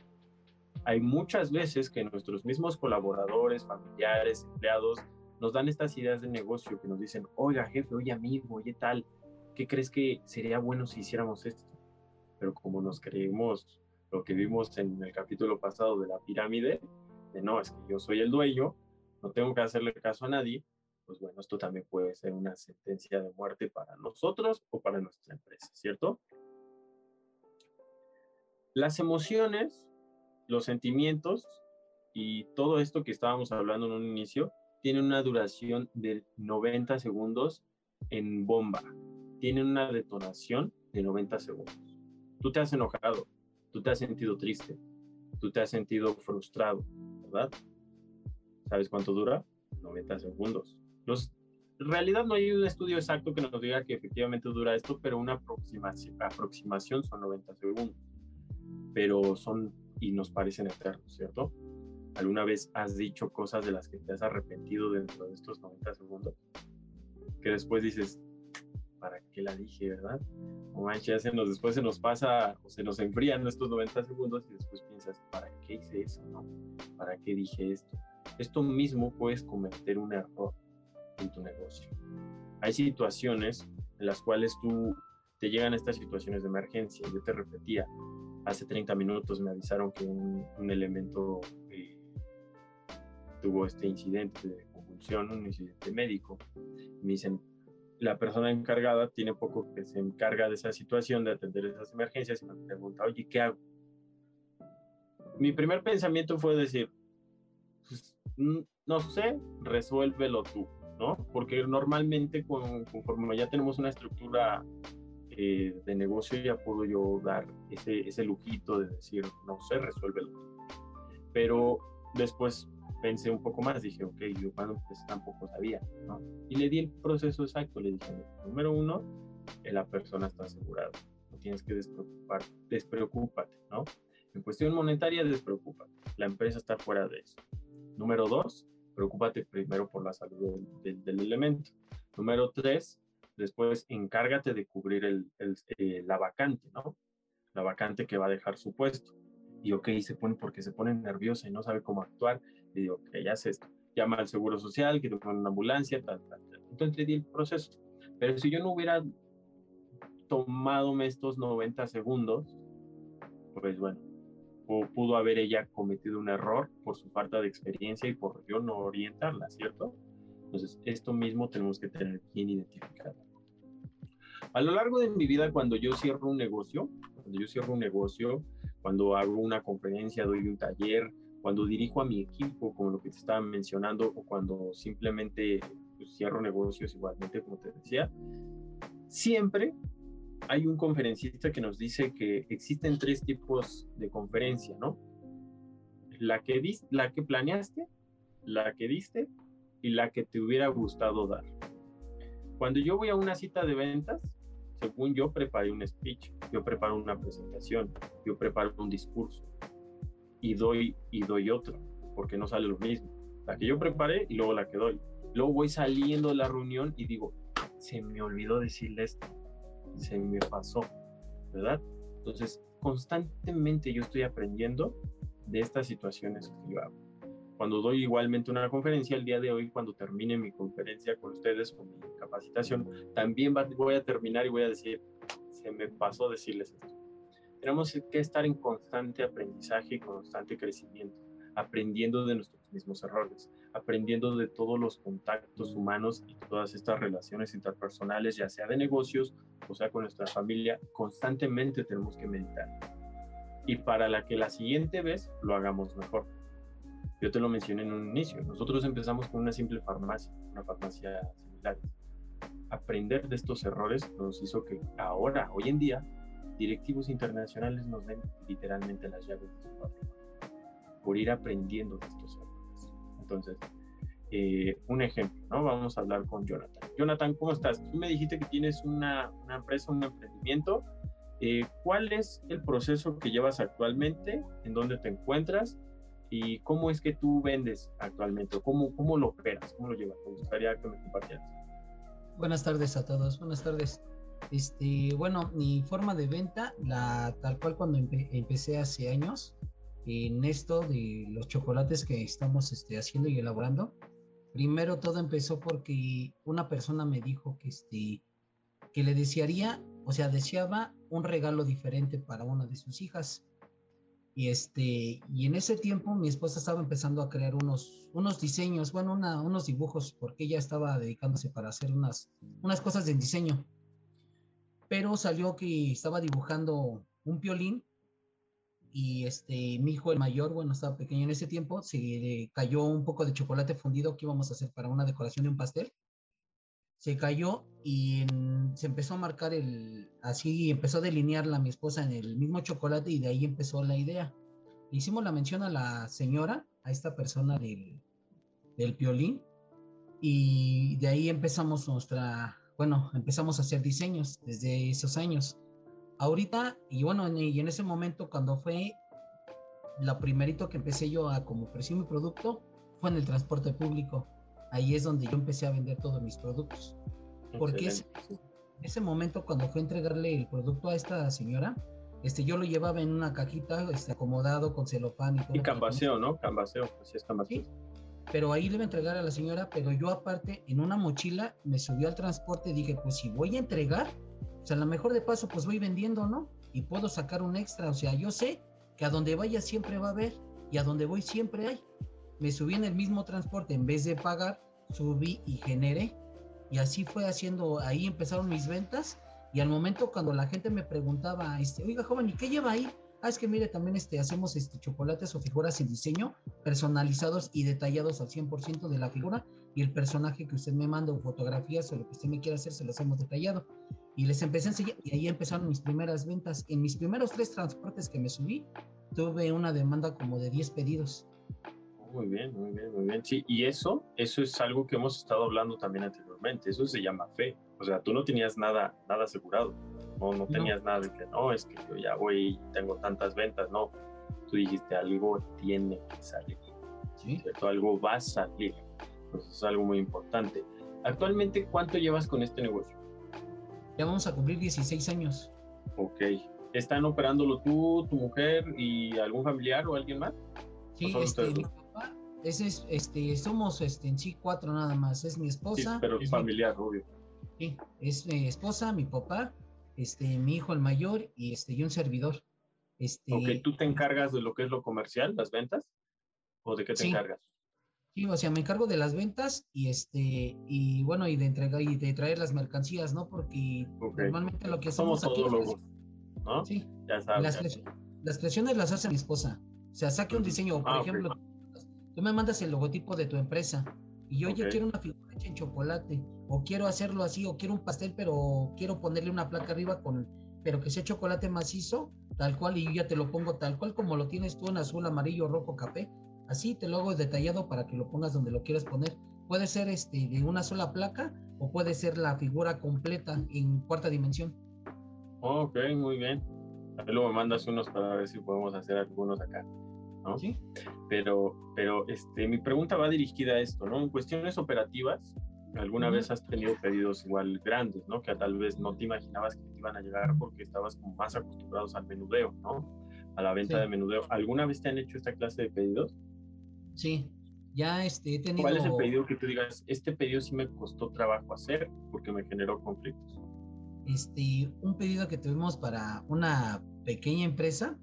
hay muchas veces que nuestros mismos colaboradores, familiares, empleados, nos dan estas ideas de negocio que nos dicen, oiga jefe, oye amigo, oye tal, ¿qué crees que sería bueno si hiciéramos esto? Pero como nos creemos lo que vimos en el capítulo pasado de la pirámide, de no, es que yo soy el dueño, no tengo que hacerle caso a nadie, pues bueno, esto también puede ser una sentencia de muerte para nosotros o para nuestra empresa, ¿cierto? Las emociones los sentimientos y todo esto que estábamos hablando en un inicio tiene una duración de 90 segundos en bomba. Tienen una detonación de 90 segundos. Tú te has enojado, tú te has sentido triste, tú te has sentido frustrado, ¿verdad? ¿Sabes cuánto dura? 90 segundos. Los, en realidad no hay un estudio exacto que nos diga que efectivamente dura esto, pero una aproximación, aproximación son 90 segundos. Pero son y nos parecen eternos, ¿cierto? ¿Alguna vez has dicho cosas de las que te has arrepentido dentro de estos 90 segundos? Que después dices, ¿para qué la dije, verdad? O manches, se nos, después se nos pasa o se nos enfrían estos 90 segundos y después piensas, ¿para qué hice eso? ¿Para qué dije esto? Esto mismo puedes cometer un error en tu negocio. Hay situaciones en las cuales tú te llegan estas situaciones de emergencia. Yo te repetía, hace 30 minutos me avisaron que un, elemento eh, tuvo este incidente de convulsión, un incidente médico. Me dicen, la persona encargada tiene poco que se encarga de esa situación, de atender esas emergencias, y me pregunta, oye, ¿qué hago? Mi primer pensamiento fue decir, pues, no sé, resuélvelo tú, ¿no? Porque normalmente conforme ya tenemos una estructura eh, de negocio ya puedo yo dar ese, ese lujito de decir, no sé, resuélvelo. Pero después pensé un poco más, dije, ok, yo cuando pues, tampoco sabía, ¿no? Y le di el proceso exacto, le dije, número uno, la persona está asegurada, no tienes que despreocupar, despreocúpate, ¿no? En cuestión monetaria, despreocúpate, la empresa está fuera de eso. Número dos, preocúpate primero por la salud del, del elemento. Número tres, después encárgate de cubrir el, eh, la vacante, ¿no? La vacante que va a dejar su puesto. Y ok, se pone porque se pone nerviosa y no sabe cómo actuar. Y digo, ok, esto. llama al seguro social, que te ponen una ambulancia, tal, tal, tal. Entonces di el proceso. Pero si yo no hubiera tomado estos 90 segundos, pues bueno, pudo haber ella cometido un error por su falta de experiencia y por yo no orientarla, ¿cierto? Entonces, esto mismo tenemos que tener bien identificado. A lo largo de mi vida, cuando yo cierro un negocio, cuando yo cierro un negocio, cuando hago una conferencia, doy un taller, cuando dirijo a mi equipo, como lo que te estaba mencionando, o cuando simplemente pues, cierro negocios igualmente, como te decía, siempre hay un conferencista que nos dice que existen tres tipos de conferencia, ¿no? La que, la que planeaste, la que diste y la que te hubiera gustado dar. Cuando yo voy a una cita de ventas, según yo preparé un speech, yo preparo una presentación, yo preparo un discurso y doy y doy otro, porque no sale lo mismo. La que yo preparé y luego la que doy. Luego voy saliendo de la reunión y digo, se me olvidó decirle esto se me pasó, ¿verdad? Entonces, constantemente yo estoy aprendiendo de estas situaciones que yo hago. Cuando doy igualmente una conferencia, el día de hoy, cuando termine mi conferencia con ustedes, con mi capacitación, también voy a terminar y voy a decir, se me pasó decirles esto. Tenemos que estar en constante aprendizaje y constante crecimiento, aprendiendo de nuestros mismos errores, aprendiendo de todos los contactos humanos y todas estas relaciones interpersonales, ya sea de negocios o sea con nuestra familia, constantemente tenemos que meditar. Y para la que la siguiente vez lo hagamos mejor. Yo te lo mencioné en un inicio. Nosotros empezamos con una simple farmacia, una farmacia similar. Aprender de estos errores nos hizo que ahora, hoy en día, directivos internacionales nos den literalmente las llaves de su por ir aprendiendo de estos errores. Entonces, eh, un ejemplo, ¿no? Vamos a hablar con Jonathan. Jonathan, ¿cómo estás? Tú me dijiste que tienes una, una empresa, un emprendimiento. Eh, ¿Cuál es el proceso que llevas actualmente? ¿En dónde te encuentras? ¿Y cómo es que tú vendes actualmente? ¿Cómo, cómo lo operas? ¿Cómo lo llevas? Me gustaría que me compartieras. Buenas tardes a todos. Buenas tardes. Este, bueno, mi forma de venta, la tal cual cuando empecé hace años, en esto de los chocolates que estamos este, haciendo y elaborando. Primero todo empezó porque una persona me dijo que, este, que le desearía, o sea, deseaba un regalo diferente para una de sus hijas. Y, este, y en ese tiempo mi esposa estaba empezando a crear unos, unos diseños, bueno, unos dibujos, porque ella estaba dedicándose para hacer unas, unas cosas de diseño. Pero salió que estaba dibujando un violín y este, mi hijo el mayor, bueno, estaba pequeño en ese tiempo, se le cayó un poco de chocolate fundido que íbamos a hacer para una decoración de un pastel. Se cayó y se empezó a marcar el, así empezó a delinearla mi esposa en el mismo chocolate y de ahí empezó la idea. hicimos la mención a la señora, a esta persona del, del violín, y de ahí empezamos nuestra, bueno, empezamos a hacer diseños desde esos años ahorita, y bueno, y en ese momento cuando fue lo primerito que empecé yo a como ofrecer mi producto, fue en el transporte público. Ahí es donde yo empecé a vender todos mis productos. Porque ese, ese momento cuando fue a entregarle el producto a esta señora, este, yo lo llevaba en una cajita, este, acomodado con celofán y todo. Y cambaseo, ¿no? Cambaseo, así es cambaseo. Pero ahí le iba a entregar a la señora, pero yo aparte, en una mochila, me subió al transporte y dije, pues si voy a entregar, o sea, a lo mejor de paso pues voy vendiendo, ¿no? Y puedo sacar un extra. O sea, yo sé que a donde vaya siempre va a haber y a donde voy siempre hay. Me subí en el mismo transporte, en vez de pagar, subí y generé. Y así fue haciendo, ahí empezaron mis ventas. Y al momento cuando la gente me preguntaba, este, oiga joven, ¿y qué lleva ahí? Ah, es que mire, también este, hacemos este, chocolates o figuras en diseño personalizados y detallados al 100% de la figura y el personaje que usted me manda fotografías o lo que usted me quiera hacer, se los hemos detallado y les empecé a enseñar y ahí empezaron mis primeras ventas. En mis primeros tres transportes que me subí, tuve una demanda como de 10 pedidos. Muy bien, muy bien, muy bien. Sí, y eso, eso es algo que hemos estado hablando también anteriormente. Eso se llama fe. O sea, tú no tenías nada, nada asegurado. No, no tenías nada de que no, es que yo ya voy y tengo tantas ventas. No, tú dijiste algo tiene que salir. ¿Sí? ¿cierto? Algo va a salir. Entonces es algo muy importante. Actualmente, ¿cuánto llevas con este negocio? Ya vamos a cumplir 16 años. Ok. ¿Están operándolo tú, tu mujer y algún familiar o alguien más? Sí, este, mi papá, ese es, este, somos este, en sí cuatro nada más. Es mi esposa. pero es familiar, obvio. Sí, es mi esposa, mi papá, este, mi hijo el mayor y este, y un servidor. Este, ok, ¿tú te encargas de lo que es lo comercial, las ventas? ¿O de qué te encargas? Sí, o sea, me encargo de las ventas y este, y bueno, y de entregar y de traer las mercancías, ¿no? Porque normalmente lo que hacemos Somos aquí ¿no? Sí. Ya sabes. Las, creaciones las hace mi esposa. O sea, saque un diseño, por ah, ejemplo, tú me mandas el logotipo de tu empresa y yo ya quiero una figura hecha en chocolate, o quiero hacerlo así, o quiero un pastel, pero quiero ponerle una placa arriba con, pero que sea chocolate macizo, tal cual, y yo ya te lo pongo tal cual como lo tienes tú en azul, amarillo, rojo, café, Así te lo hago detallado para que lo pongas donde lo quieras poner. Puede ser este de una sola placa o puede ser la figura completa en cuarta dimensión. Ok, muy bien. Luego me mandas unos para ver si podemos hacer algunos acá. ¿No? Sí. Pero, pero este, mi pregunta va dirigida a esto, ¿no? En cuestiones operativas, alguna vez has tenido pedidos igual grandes, ¿no? Que tal vez no te imaginabas que te iban a llegar porque estabas como más acostumbrados al menudeo, ¿no? A la venta de menudeo. ¿Alguna vez te han hecho esta clase de pedidos? Sí, ya este, he tenido... ¿Cuál es el pedido que tú digas, este pedido sí me costó trabajo hacer porque me generó conflictos? Este, un pedido que tuvimos para una pequeña empresa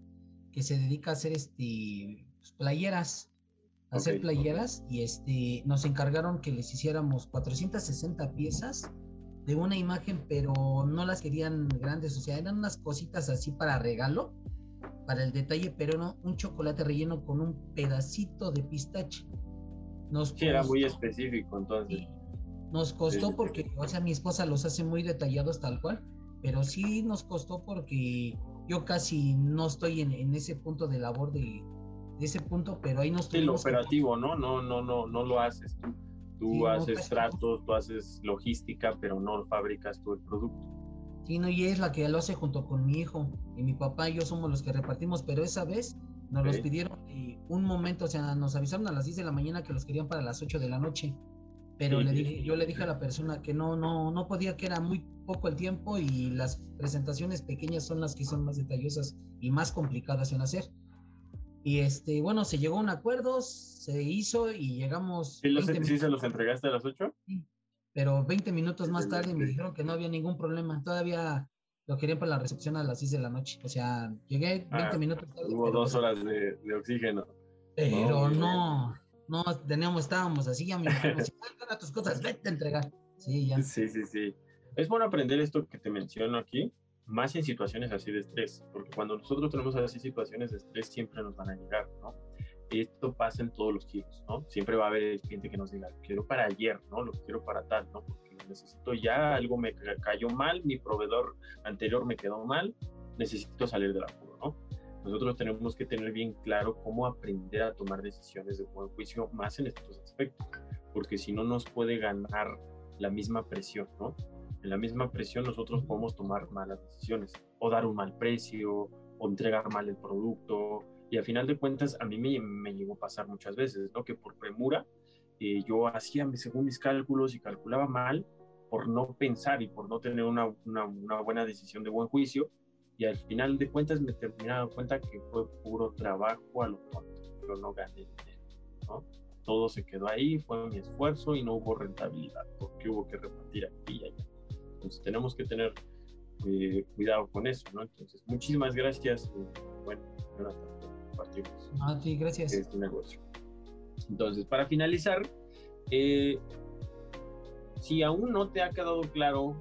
que se dedica a hacer este, pues, playeras, hacer playeras y este, nos encargaron que les hiciéramos 460 piezas de una imagen, pero no las querían grandes, o sea, eran unas cositas así para regalo para el detalle, pero no un chocolate relleno con un pedacito de pistache. Nos sí, era muy específico entonces. Nos costó porque, o sea, mi esposa los hace muy detallados tal cual, pero sí nos costó porque yo casi no estoy en, ese punto de labor de, ese punto, pero ahí no estoy. Sí, lo operativo, ¿no? No, no, no, no lo haces tú. Tú haces tratos, tú haces logística, pero no fabricas tú el producto. Sí, no, y es la que lo hace junto con mi hijo y mi papá y yo somos los que repartimos, pero esa vez nos los pidieron y un momento, o sea, nos avisaron a las 10 de la mañana que los querían para las 8 de la noche. Pero le dije, yo le dije a la persona que no, no, no podía, que era muy poco el tiempo y las presentaciones pequeñas son las que son más detallosas y más complicadas en hacer. Y este, bueno, se llegó a un acuerdo, se hizo y llegamos. ¿Sí, los, ¿sí se los entregaste a las 8? Sí, pero 20 minutos más tarde me dijeron que no había ningún problema, todavía lo querían para la recepción a las 6 de la noche, o sea, llegué 20 ah, minutos tarde. Hubo dos horas de, de, oxígeno. Pero no, no, teníamos, estábamos así, dijeron, si a tus cosas, vete a entregar. Sí, ya. Sí, sí, sí. Es bueno aprender esto que te menciono aquí, más en situaciones así de estrés, porque cuando nosotros tenemos así situaciones de estrés siempre nos van a llegar, ¿no? esto pasa en todos los giros, ¿no? Siempre va a haber cliente que nos diga, quiero para ayer, ¿no? Lo quiero para tal, ¿no? Porque necesito ya, algo me cayó mal, mi proveedor anterior me quedó mal, necesito salir apuro, ¿no? Nosotros tenemos que tener bien claro cómo aprender a tomar decisiones de buen juicio más en estos aspectos, porque si no nos puede ganar la misma presión, ¿no? En la misma presión nosotros podemos tomar malas decisiones, o dar un mal precio, o entregar mal el producto, y al final de cuentas, a mí me, me llegó a pasar muchas veces, ¿no? Que por premura eh, yo hacía según mis cálculos y calculaba mal por no pensar y por no tener una, una, una buena decisión de buen juicio. Y al final de cuentas me terminé dando cuenta que fue puro trabajo a lo tonto. Yo no gané dinero, ¿no? Todo se quedó ahí, fue mi esfuerzo y no hubo rentabilidad porque hubo que repartir aquí y allá. Entonces tenemos que tener eh, cuidado con eso, ¿no? Entonces, muchísimas gracias. Bueno, Jonathan compartirnos ah, sí, gracias. este negocio. Entonces, para finalizar, eh, si aún no te ha quedado claro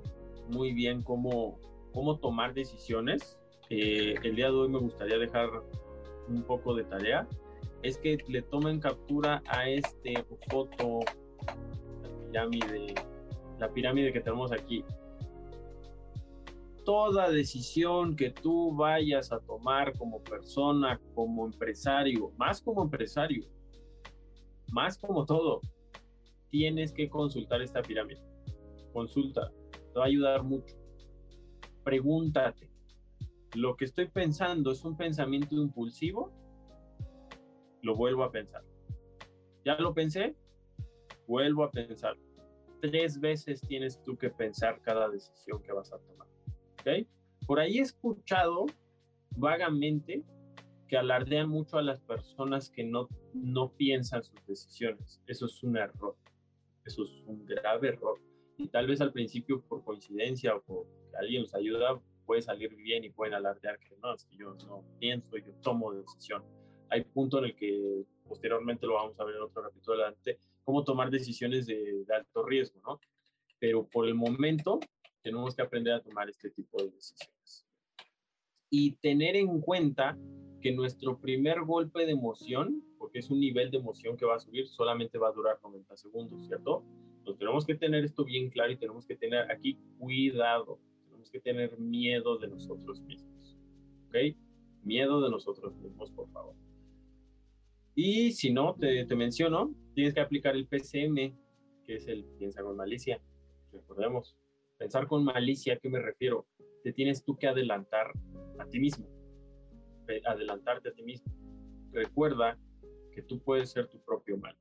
muy bien cómo, cómo tomar decisiones, eh, el día de hoy me gustaría dejar un poco de tarea. Es que le tomen captura a este foto, la pirámide, la pirámide que tenemos aquí toda decisión que tú vayas a tomar como persona, como empresario, más como empresario, más como todo, tienes que consultar esta pirámide. Consulta, te va a ayudar mucho. Pregúntate, ¿lo que estoy pensando es un pensamiento impulsivo? Lo vuelvo a pensar. ¿Ya lo pensé? Vuelvo a pensar. Tres veces tienes tú que pensar cada decisión que vas a tomar. Por ahí he escuchado vagamente que alardean mucho a las personas que no, no piensan sus decisiones. Eso es un error. Eso es un grave error. Y tal vez al principio, por coincidencia o por alguien nos ayuda, puede salir bien y pueden alardear que no, es que yo no pienso, yo tomo decisión. Hay punto en el que posteriormente lo vamos a ver en otro capítulo adelante, cómo tomar decisiones de, de alto riesgo, ¿no? Pero por el momento tenemos que aprender a tomar este tipo de decisiones. Y tener en cuenta que nuestro primer golpe de emoción, porque es un nivel de emoción que va a subir, solamente va a durar 90 segundos, ¿cierto? Entonces tenemos que tener esto bien claro y tenemos que tener aquí cuidado, tenemos que tener miedo de nosotros mismos, ¿ok? Miedo de nosotros mismos, por favor. Y si no, te, te menciono, tienes que aplicar el PCM, que es el piensa con malicia. Recordemos, pensar con malicia, ¿a qué me refiero? Te tienes tú que adelantar a ti mismo adelantarte a ti mismo. Recuerda que tú puedes ser tu propio mal.